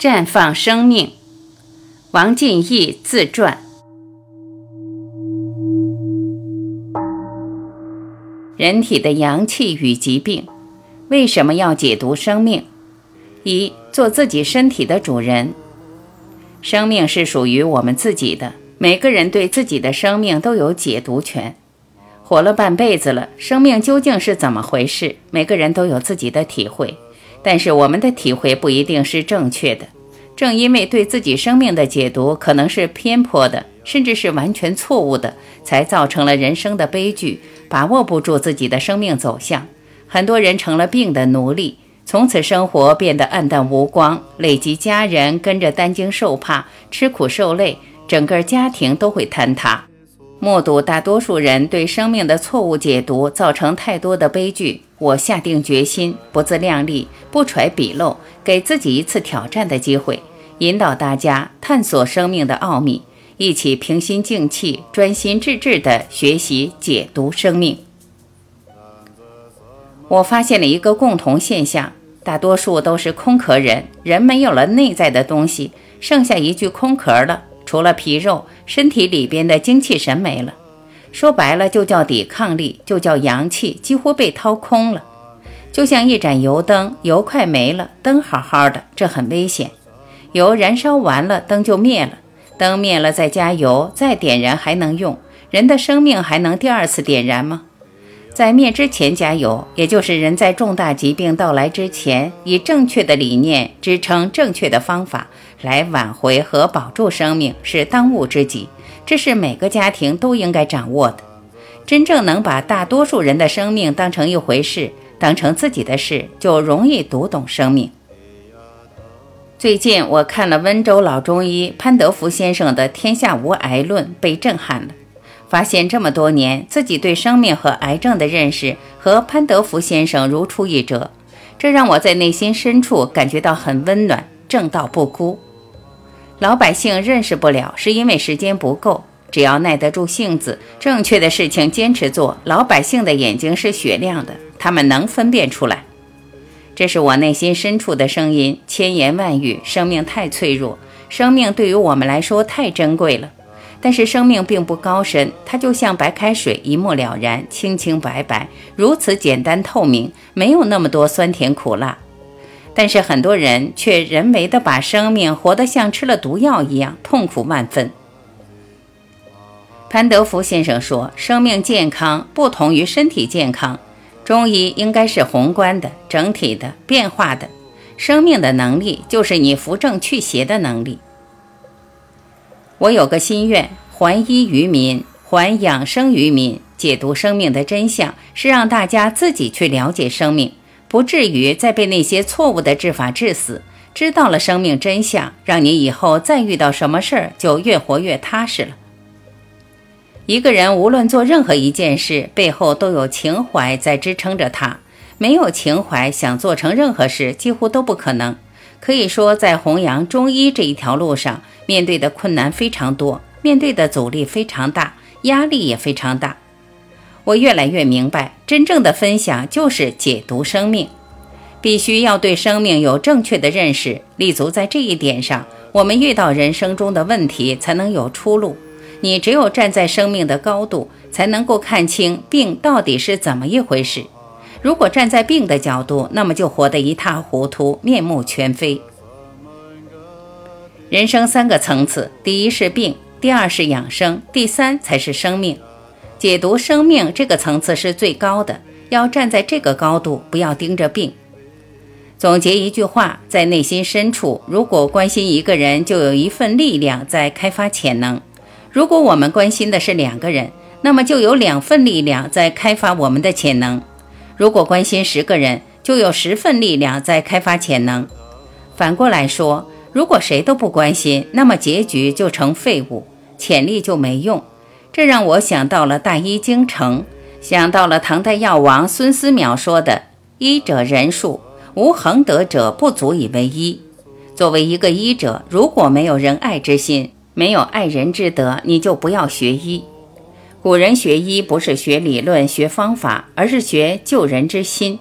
绽放生命，王进义自传。人体的阳气与疾病，为什么要解读生命？一，做自己身体的主人。生命是属于我们自己的，每个人对自己的生命都有解读权。活了半辈子了，生命究竟是怎么回事？每个人都有自己的体会。但是我们的体会不一定是正确的，正因为对自己生命的解读可能是偏颇的，甚至是完全错误的，才造成了人生的悲剧，把握不住自己的生命走向。很多人成了病的奴隶，从此生活变得暗淡无光，累及家人跟着担惊受怕，吃苦受累，整个家庭都会坍塌。目睹大多数人对生命的错误解读，造成太多的悲剧。我下定决心，不自量力，不揣笔漏，给自己一次挑战的机会，引导大家探索生命的奥秘，一起平心静气、专心致志地学习解读生命。我发现了一个共同现象：大多数都是空壳人，人没有了内在的东西，剩下一具空壳了。除了皮肉，身体里边的精气神没了，说白了就叫抵抗力，就叫阳气几乎被掏空了。就像一盏油灯，油快没了，灯好好的，这很危险。油燃烧完了，灯就灭了，灯灭了再加油，再点燃还能用。人的生命还能第二次点燃吗？在灭之前加油，也就是人在重大疾病到来之前，以正确的理念支撑正确的方法来挽回和保住生命，是当务之急。这是每个家庭都应该掌握的。真正能把大多数人的生命当成一回事，当成自己的事，就容易读懂生命。最近我看了温州老中医潘德福先生的《天下无癌论》，被震撼了。发现这么多年，自己对生命和癌症的认识和潘德福先生如出一辙，这让我在内心深处感觉到很温暖，正道不孤。老百姓认识不了，是因为时间不够。只要耐得住性子，正确的事情坚持做，老百姓的眼睛是雪亮的，他们能分辨出来。这是我内心深处的声音，千言万语。生命太脆弱，生命对于我们来说太珍贵了。但是生命并不高深，它就像白开水，一目了然，清清白白，如此简单透明，没有那么多酸甜苦辣。但是很多人却人为的把生命活得像吃了毒药一样，痛苦万分。潘德福先生说，生命健康不同于身体健康，中医应该是宏观的、整体的、变化的。生命的能力就是你扶正祛邪的能力。我有个心愿，还医于民，还养生于民。解读生命的真相，是让大家自己去了解生命，不至于再被那些错误的治法治死。知道了生命真相，让你以后再遇到什么事儿，就越活越踏实了。一个人无论做任何一件事，背后都有情怀在支撑着他。没有情怀，想做成任何事，几乎都不可能。可以说，在弘扬中医这一条路上，面对的困难非常多，面对的阻力非常大，压力也非常大。我越来越明白，真正的分享就是解读生命，必须要对生命有正确的认识，立足在这一点上，我们遇到人生中的问题才能有出路。你只有站在生命的高度，才能够看清病到底是怎么一回事。如果站在病的角度，那么就活得一塌糊涂，面目全非。人生三个层次：第一是病，第二是养生，第三才是生命。解读生命这个层次是最高的，要站在这个高度，不要盯着病。总结一句话：在内心深处，如果关心一个人，就有一份力量在开发潜能；如果我们关心的是两个人，那么就有两份力量在开发我们的潜能。如果关心十个人，就有十份力量在开发潜能。反过来说，如果谁都不关心，那么结局就成废物，潜力就没用。这让我想到了大医精诚，想到了唐代药王孙思邈说的：“医者仁术，无恒德者不足以为医。”作为一个医者，如果没有仁爱之心，没有爱人之德，你就不要学医。古人学医不是学理论、学方法，而是学救人之心。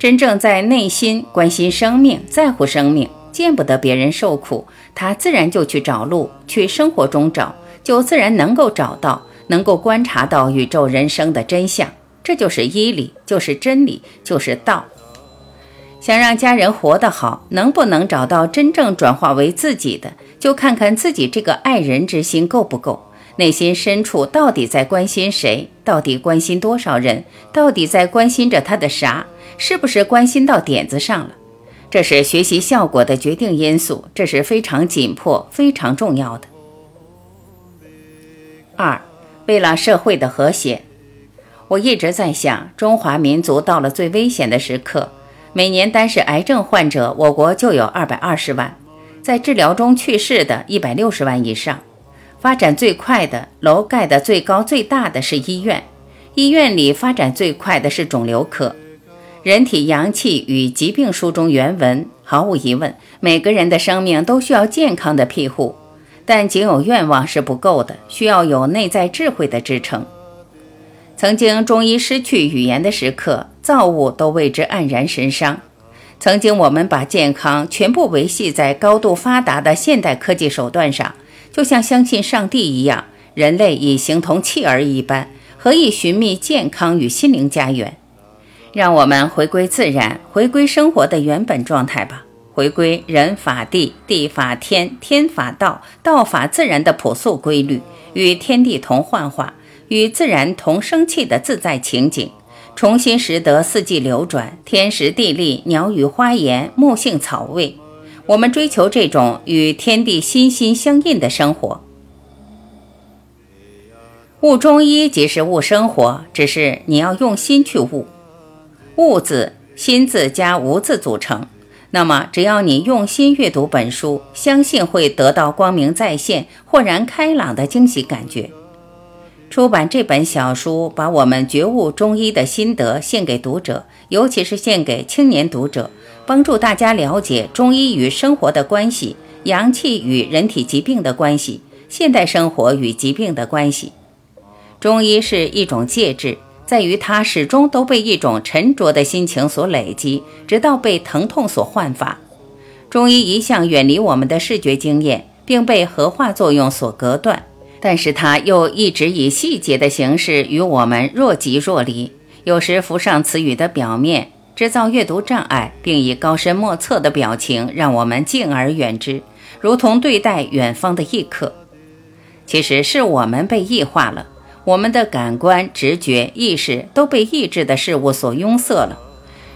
真正在内心关心生命、在乎生命，见不得别人受苦，他自然就去找路，去生活中找，就自然能够找到，能够观察到宇宙人生的真相。这就是医理，就是真理，就是道。想让家人活得好，能不能找到真正转化为自己的，就看看自己这个爱人之心够不够，内心深处到底在关心谁，到底关心多少人，到底在关心着他的啥，是不是关心到点子上了？这是学习效果的决定因素，这是非常紧迫、非常重要的。二，为了社会的和谐。我一直在想，中华民族到了最危险的时刻，每年单是癌症患者，我国就有二百二十万，在治疗中去世的一百六十万以上。发展最快的楼盖的最高最大的是医院，医院里发展最快的是肿瘤科。《人体阳气与疾病》书中原文，毫无疑问，每个人的生命都需要健康的庇护，但仅有愿望是不够的，需要有内在智慧的支撑。曾经中医失去语言的时刻，造物都为之黯然神伤。曾经我们把健康全部维系在高度发达的现代科技手段上，就像相信上帝一样，人类已形同弃儿一般，何以寻觅健康与心灵家园？让我们回归自然，回归生活的原本状态吧，回归人法地，地法天，天法道，道法自然的朴素规律，与天地同幻化。与自然同生气的自在情景，重新拾得四季流转、天时地利、鸟语花言、木性草味。我们追求这种与天地心心相印的生活。悟中医即是悟生活，只是你要用心去悟。悟字，心字加无字组成。那么，只要你用心阅读本书，相信会得到光明再现、豁然开朗的惊喜感觉。出版这本小书，把我们觉悟中医的心得献给读者，尤其是献给青年读者，帮助大家了解中医与生活的关系，阳气与人体疾病的关系，现代生活与疾病的关系。中医是一种介质，在于它始终都被一种沉着的心情所累积，直到被疼痛所焕发。中医一向远离我们的视觉经验，并被合化作用所隔断。但是它又一直以细节的形式与我们若即若离，有时浮上词语的表面，制造阅读障碍，并以高深莫测的表情让我们敬而远之，如同对待远方的异客。其实是我们被异化了，我们的感官、直觉、意识都被抑制的事物所拥塞了。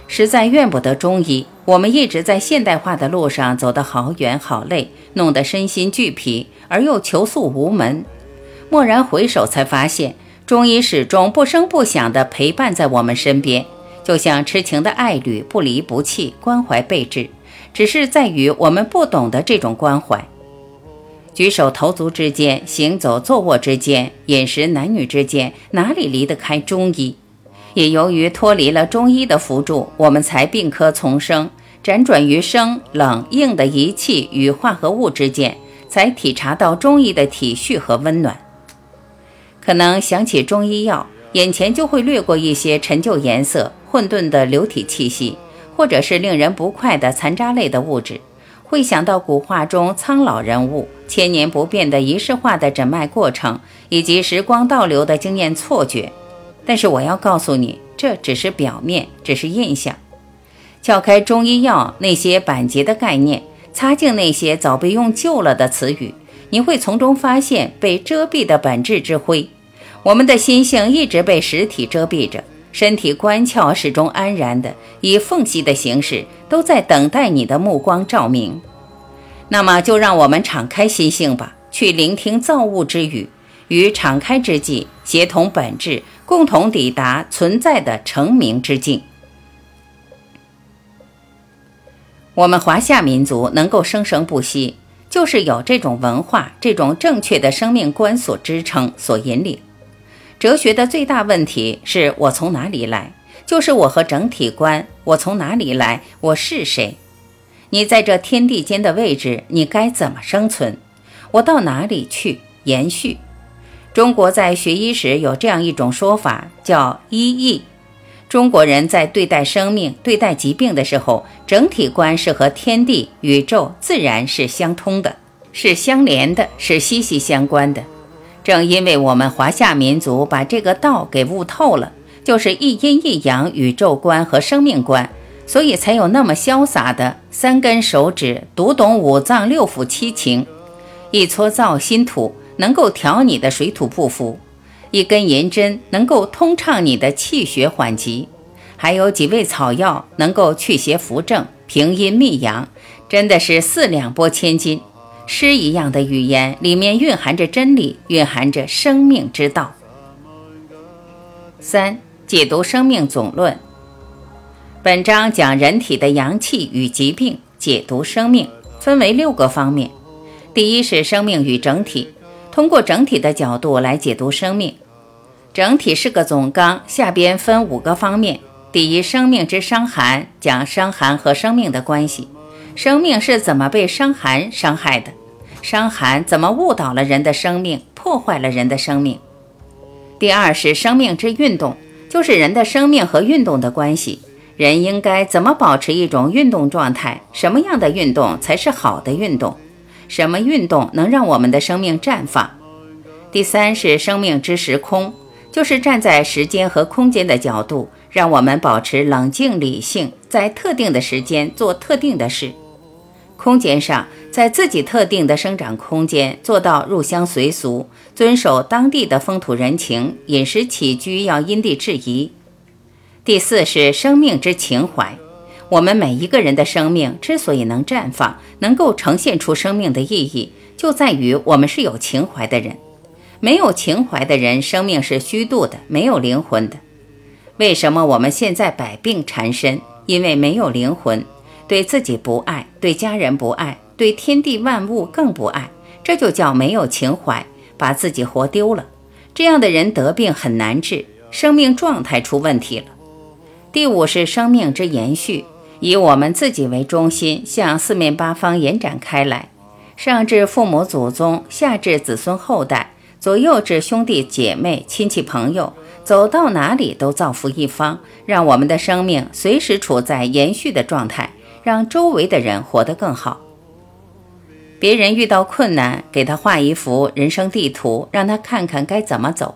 实在怨不得中医，我们一直在现代化的路上走得好远好累，弄得身心俱疲。而又求诉无门，蓦然回首，才发现中医始终不声不响地陪伴在我们身边，就像痴情的爱侣，不离不弃，关怀备至。只是在于我们不懂得这种关怀。举手投足之间，行走坐卧之间，饮食男女之间，哪里离得开中医？也由于脱离了中医的辅助，我们才病科丛生，辗转于生冷硬的仪器与化合物之间。才体察到中医的体恤和温暖。可能想起中医药，眼前就会掠过一些陈旧颜色、混沌的流体气息，或者是令人不快的残渣类的物质。会想到古画中苍老人物、千年不变的仪式化的诊脉过程，以及时光倒流的经验错觉。但是我要告诉你，这只是表面，只是印象。撬开中医药那些板结的概念。擦净那些早被用旧了的词语，你会从中发现被遮蔽的本质之灰。我们的心性一直被实体遮蔽着，身体关窍始终安然的以缝隙的形式，都在等待你的目光照明。那么，就让我们敞开心性吧，去聆听造物之语，与敞开之际，协同本质，共同抵达存在的成名之境。我们华夏民族能够生生不息，就是有这种文化、这种正确的生命观所支撑、所引领。哲学的最大问题是我从哪里来，就是我和整体观。我从哪里来？我是谁？你在这天地间的位置，你该怎么生存？我到哪里去延续？中国在学医时有这样一种说法，叫医义。中国人在对待生命、对待疾病的时候，整体观是和天地、宇宙、自然是相通的，是相连的，是息息相关的。正因为我们华夏民族把这个道给悟透了，就是一阴一阳宇宙观和生命观，所以才有那么潇洒的三根手指读懂五脏六腑七情，一搓造心土能够调你的水土不服。一根银针能够通畅你的气血缓急，还有几味草药能够祛邪扶正、平阴泌阳，真的是四两拨千斤。诗一样的语言里面蕴含着真理，蕴含着生命之道。三、解读《生命总论》。本章讲人体的阳气与疾病，解读生命，分为六个方面。第一是生命与整体。通过整体的角度来解读生命，整体是个总纲，下边分五个方面。第一，生命之伤寒，讲伤寒和生命的关系，生命是怎么被伤寒伤害的，伤寒怎么误导了人的生命，破坏了人的生命。第二是生命之运动，就是人的生命和运动的关系，人应该怎么保持一种运动状态，什么样的运动才是好的运动。什么运动能让我们的生命绽放？第三是生命之时空，就是站在时间和空间的角度，让我们保持冷静理性，在特定的时间做特定的事。空间上，在自己特定的生长空间做到入乡随俗，遵守当地的风土人情，饮食起居要因地制宜。第四是生命之情怀。我们每一个人的生命之所以能绽放，能够呈现出生命的意义，就在于我们是有情怀的人。没有情怀的人，生命是虚度的，没有灵魂的。为什么我们现在百病缠身？因为没有灵魂，对自己不爱，对家人不爱，对天地万物更不爱，这就叫没有情怀，把自己活丢了。这样的人得病很难治，生命状态出问题了。第五是生命之延续。以我们自己为中心，向四面八方延展开来，上至父母祖宗，下至子孙后代，左右至兄弟姐妹、亲戚朋友，走到哪里都造福一方，让我们的生命随时处在延续的状态，让周围的人活得更好。别人遇到困难，给他画一幅人生地图，让他看看该怎么走。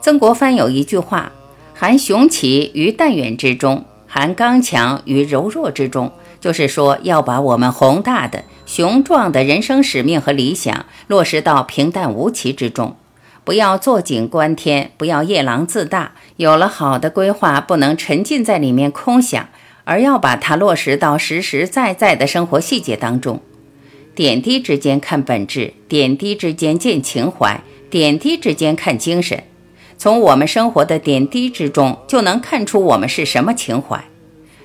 曾国藩有一句话：“含雄奇于淡远之中。”含刚强于柔弱之中，就是说要把我们宏大的、雄壮的人生使命和理想落实到平淡无奇之中，不要坐井观天，不要夜郎自大。有了好的规划，不能沉浸在里面空想，而要把它落实到实实在在的生活细节当中。点滴之间看本质，点滴之间见情怀，点滴之间看精神。从我们生活的点滴之中，就能看出我们是什么情怀，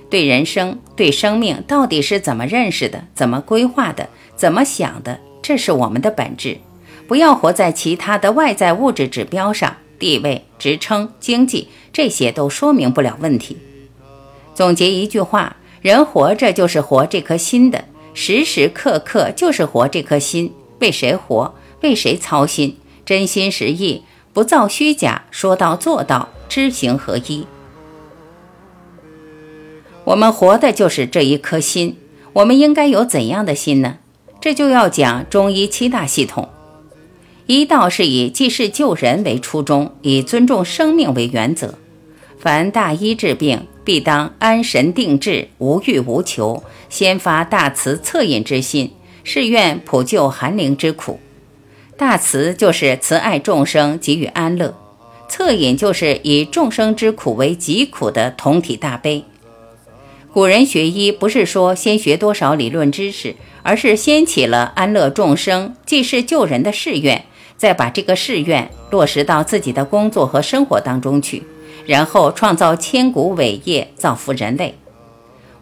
对人生、对生命到底是怎么认识的、怎么规划的、怎么想的，这是我们的本质。不要活在其他的外在物质指标上，地位、职称、经济这些都说明不了问题。总结一句话：人活着就是活这颗心的，时时刻刻就是活这颗心。为谁活？为谁操心？真心实意。不造虚假，说到做到，知行合一。我们活的就是这一颗心，我们应该有怎样的心呢？这就要讲中医七大系统。医道是以济世救人为初衷，以尊重生命为原则。凡大医治病，必当安神定志，无欲无求，先发大慈恻隐之心，誓愿普救寒灵之苦。大慈就是慈爱众生，给予安乐；恻隐就是以众生之苦为己苦的同体大悲。古人学医不是说先学多少理论知识，而是先起了安乐众生、济世救人的誓愿，再把这个誓愿落实到自己的工作和生活当中去，然后创造千古伟业，造福人类。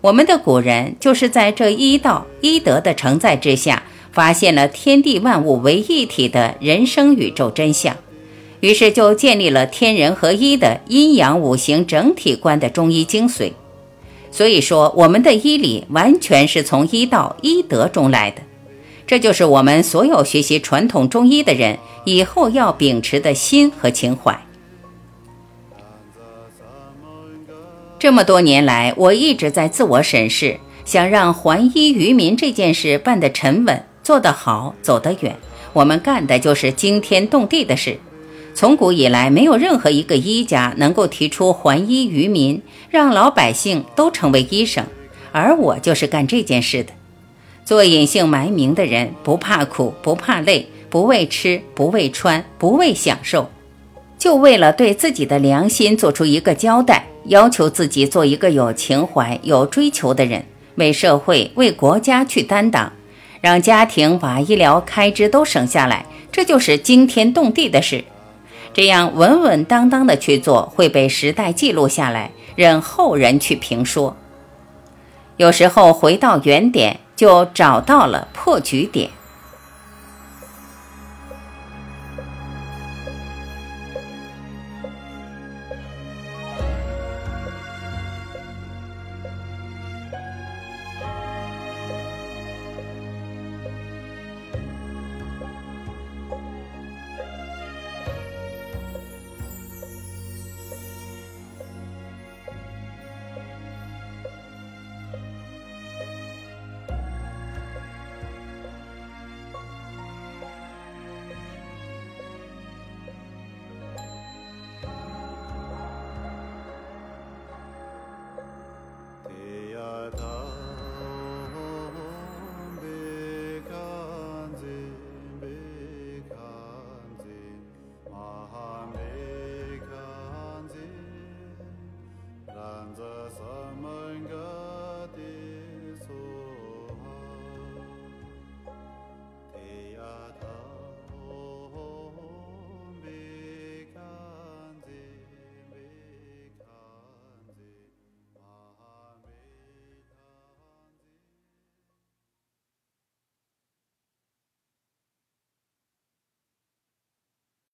我们的古人就是在这医道、医德的承载之下。发现了天地万物为一体的人生宇宙真相，于是就建立了天人合一的阴阳五行整体观的中医精髓。所以说，我们的医理完全是从医道、医德中来的。这就是我们所有学习传统中医的人以后要秉持的心和情怀。这么多年来，我一直在自我审视，想让还医于民这件事办得沉稳、做得好、走得远。我们干的就是惊天动地的事。从古以来，没有任何一个医家能够提出还医于民，让老百姓都成为医生，而我就是干这件事的。做隐姓埋名的人，不怕苦，不怕累，不为吃，不为穿，不为享受，就为了对自己的良心做出一个交代，要求自己做一个有情怀、有追求的人，为社会、为国家去担当，让家庭把医疗开支都省下来，这就是惊天动地的事。这样稳稳当当的去做，会被时代记录下来，任后人去评说。有时候回到原点。就找到了破局点。